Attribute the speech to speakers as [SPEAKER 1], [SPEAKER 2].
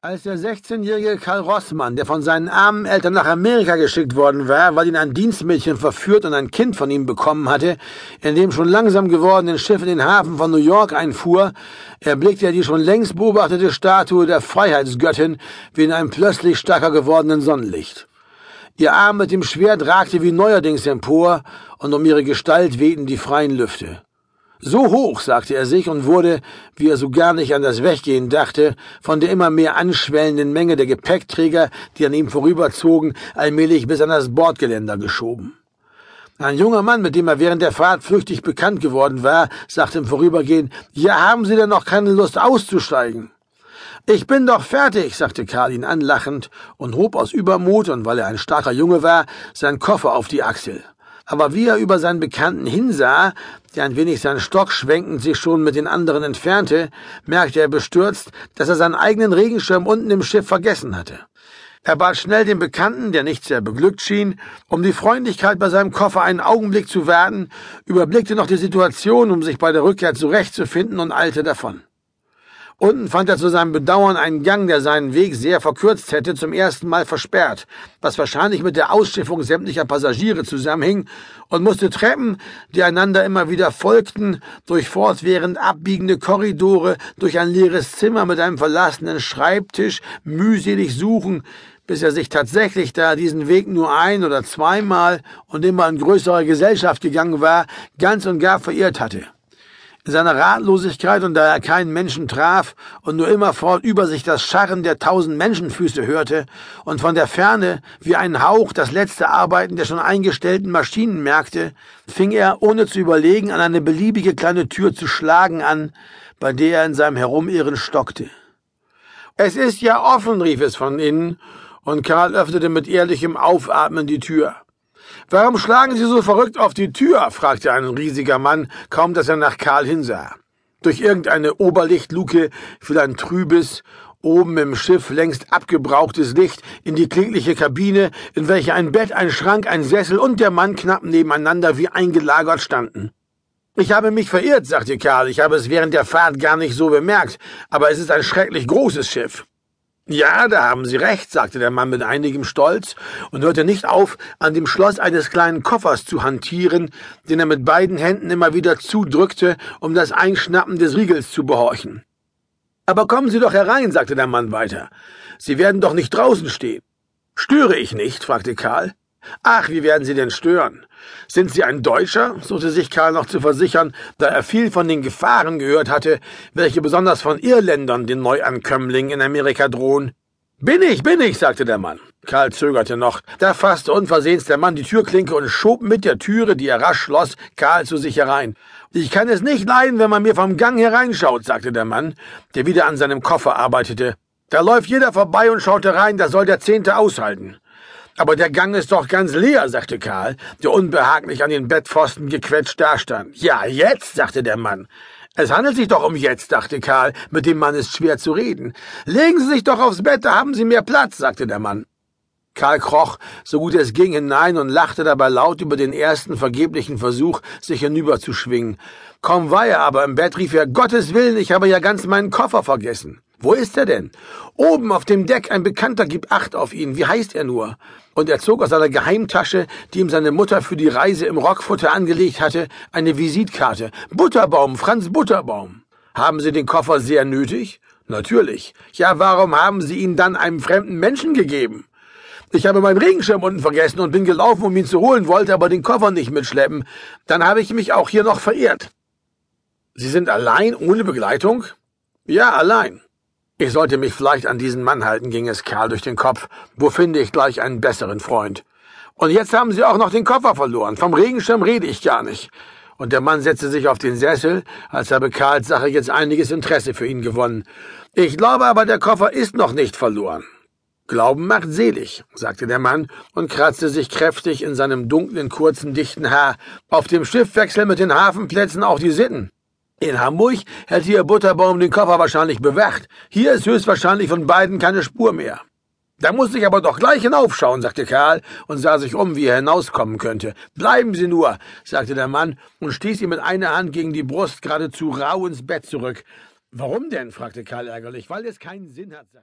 [SPEAKER 1] Als der 16-jährige Karl Rossmann, der von seinen armen Eltern nach Amerika geschickt worden war, weil ihn ein Dienstmädchen verführt und ein Kind von ihm bekommen hatte, in dem schon langsam gewordenen Schiff in den Hafen von New York einfuhr, erblickte er die schon längst beobachtete Statue der Freiheitsgöttin wie in einem plötzlich stärker gewordenen Sonnenlicht. Ihr Arm mit dem Schwert ragte wie neuerdings empor, und um ihre Gestalt wehten die freien Lüfte. So hoch, sagte er sich und wurde, wie er so gar nicht an das Weggehen dachte, von der immer mehr anschwellenden Menge der Gepäckträger, die an ihm vorüberzogen, allmählich bis an das Bordgeländer geschoben. Ein junger Mann, mit dem er während der Fahrt flüchtig bekannt geworden war, sagte im Vorübergehen, ja, haben Sie denn noch keine Lust auszusteigen? Ich bin doch fertig, sagte Karl ihn anlachend und hob aus Übermut und weil er ein starker Junge war, seinen Koffer auf die Achsel aber wie er über seinen Bekannten hinsah, der ein wenig seinen Stock schwenkend sich schon mit den anderen entfernte, merkte er bestürzt, dass er seinen eigenen Regenschirm unten im Schiff vergessen hatte. Er bat schnell den Bekannten, der nicht sehr beglückt schien, um die Freundlichkeit bei seinem Koffer einen Augenblick zu warten, überblickte noch die Situation, um sich bei der Rückkehr zurechtzufinden und eilte davon. Unten fand er zu seinem Bedauern einen Gang, der seinen Weg sehr verkürzt hätte, zum ersten Mal versperrt, was wahrscheinlich mit der Ausschiffung sämtlicher Passagiere zusammenhing, und musste Treppen, die einander immer wieder folgten, durch fortwährend abbiegende Korridore, durch ein leeres Zimmer mit einem verlassenen Schreibtisch mühselig suchen, bis er sich tatsächlich, da er diesen Weg nur ein oder zweimal und immer in größerer Gesellschaft gegangen war, ganz und gar verirrt hatte. In seiner Ratlosigkeit und da er keinen Menschen traf und nur immerfort über sich das Scharren der tausend Menschenfüße hörte und von der Ferne wie ein Hauch das letzte Arbeiten der schon eingestellten Maschinen merkte, fing er, ohne zu überlegen, an eine beliebige kleine Tür zu schlagen an, bei der er in seinem Herumirren stockte. Es ist ja offen, rief es von innen, und Karl öffnete mit ehrlichem Aufatmen die Tür. Warum schlagen Sie so verrückt auf die Tür? fragte ein riesiger Mann, kaum dass er nach Karl hinsah. Durch irgendeine Oberlichtluke fiel ein trübes, oben im Schiff längst abgebrauchtes Licht in die klägliche Kabine, in welcher ein Bett, ein Schrank, ein Sessel und der Mann knapp nebeneinander wie eingelagert standen. Ich habe mich verirrt, sagte Karl, ich habe es während der Fahrt gar nicht so bemerkt, aber es ist ein schrecklich großes Schiff. Ja, da haben Sie recht, sagte der Mann mit einigem Stolz und hörte nicht auf, an dem Schloss eines kleinen Koffers zu hantieren, den er mit beiden Händen immer wieder zudrückte, um das Einschnappen des Riegels zu behorchen. Aber kommen Sie doch herein, sagte der Mann weiter. Sie werden doch nicht draußen stehen. Störe ich nicht? fragte Karl. Ach, wie werden Sie denn stören? Sind Sie ein Deutscher? suchte sich Karl noch zu versichern, da er viel von den Gefahren gehört hatte, welche besonders von Irländern den Neuankömmlingen in Amerika drohen. Bin ich, bin ich, sagte der Mann. Karl zögerte noch. Da fasste unversehens der Mann die Türklinke und schob mit der Türe, die er rasch schloss, Karl zu sich herein. Ich kann es nicht leiden, wenn man mir vom Gang hereinschaut, sagte der Mann, der wieder an seinem Koffer arbeitete. Da läuft jeder vorbei und schaut herein, da soll der Zehnte aushalten. Aber der Gang ist doch ganz leer, sagte Karl, der unbehaglich an den Bettpfosten gequetscht dastand. Ja, jetzt, sagte der Mann. Es handelt sich doch um jetzt, dachte Karl, mit dem Mann ist schwer zu reden. Legen Sie sich doch aufs Bett, da haben Sie mehr Platz, sagte der Mann. Karl kroch, so gut es ging, hinein und lachte dabei laut über den ersten vergeblichen Versuch, sich hinüberzuschwingen. Kaum war er aber im Bett, rief er, Gottes Willen, ich habe ja ganz meinen Koffer vergessen. Wo ist er denn? Oben auf dem Deck, ein Bekannter gibt Acht auf ihn. Wie heißt er nur? Und er zog aus seiner Geheimtasche, die ihm seine Mutter für die Reise im Rockfutter angelegt hatte, eine Visitkarte. Butterbaum, Franz Butterbaum. Haben Sie den Koffer sehr nötig? Natürlich. Ja, warum haben Sie ihn dann einem fremden Menschen gegeben? Ich habe meinen Regenschirm unten vergessen und bin gelaufen, um ihn zu holen, wollte aber den Koffer nicht mitschleppen. Dann habe ich mich auch hier noch verirrt. Sie sind allein, ohne Begleitung? Ja, allein. Ich sollte mich vielleicht an diesen Mann halten, ging es Karl durch den Kopf. Wo finde ich gleich einen besseren Freund? Und jetzt haben Sie auch noch den Koffer verloren. Vom Regenschirm rede ich gar nicht. Und der Mann setzte sich auf den Sessel, als habe Karls Sache jetzt einiges Interesse für ihn gewonnen. Ich glaube aber, der Koffer ist noch nicht verloren. Glauben macht selig, sagte der Mann und kratzte sich kräftig in seinem dunklen, kurzen, dichten Haar. Auf dem Schiff wechseln mit den Hafenplätzen auch die Sitten. In Hamburg hätte Ihr Butterbaum den Koffer wahrscheinlich bewacht. Hier ist höchstwahrscheinlich von beiden keine Spur mehr. Da muss ich aber doch gleich hinaufschauen, sagte Karl und sah sich um, wie er hinauskommen könnte. Bleiben Sie nur, sagte der Mann und stieß ihm mit einer Hand gegen die Brust geradezu rau ins Bett zurück. Warum denn? fragte Karl ärgerlich. Weil es keinen Sinn hat,